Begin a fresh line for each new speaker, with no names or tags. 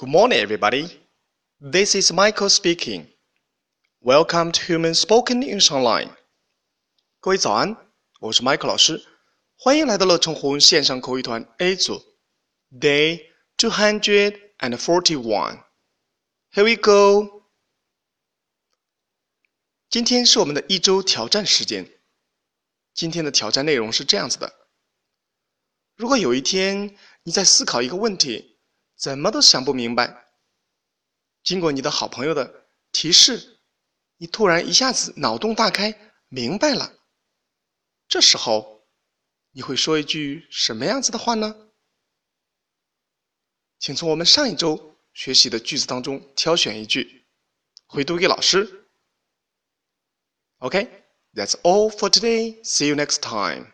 Good morning, everybody. This is Michael speaking. Welcome to Human Spoken English Online. 各位早安，我是 Michael 老师，欢迎来到乐成红线上口语团 A 组，Day two hundred and forty-one. Here we go. 今天是我们的一周挑战时间。今天的挑战内容是这样子的：如果有一天你在思考一个问题， 怎么都想不明白，经过你的好朋友的提示，你突然一下子脑洞大开，明白了。这时候，你会说一句什么样子的话呢？请从我们上一周学习的句子当中挑选一句，回读给老师。OK，that's all for today. See you next time.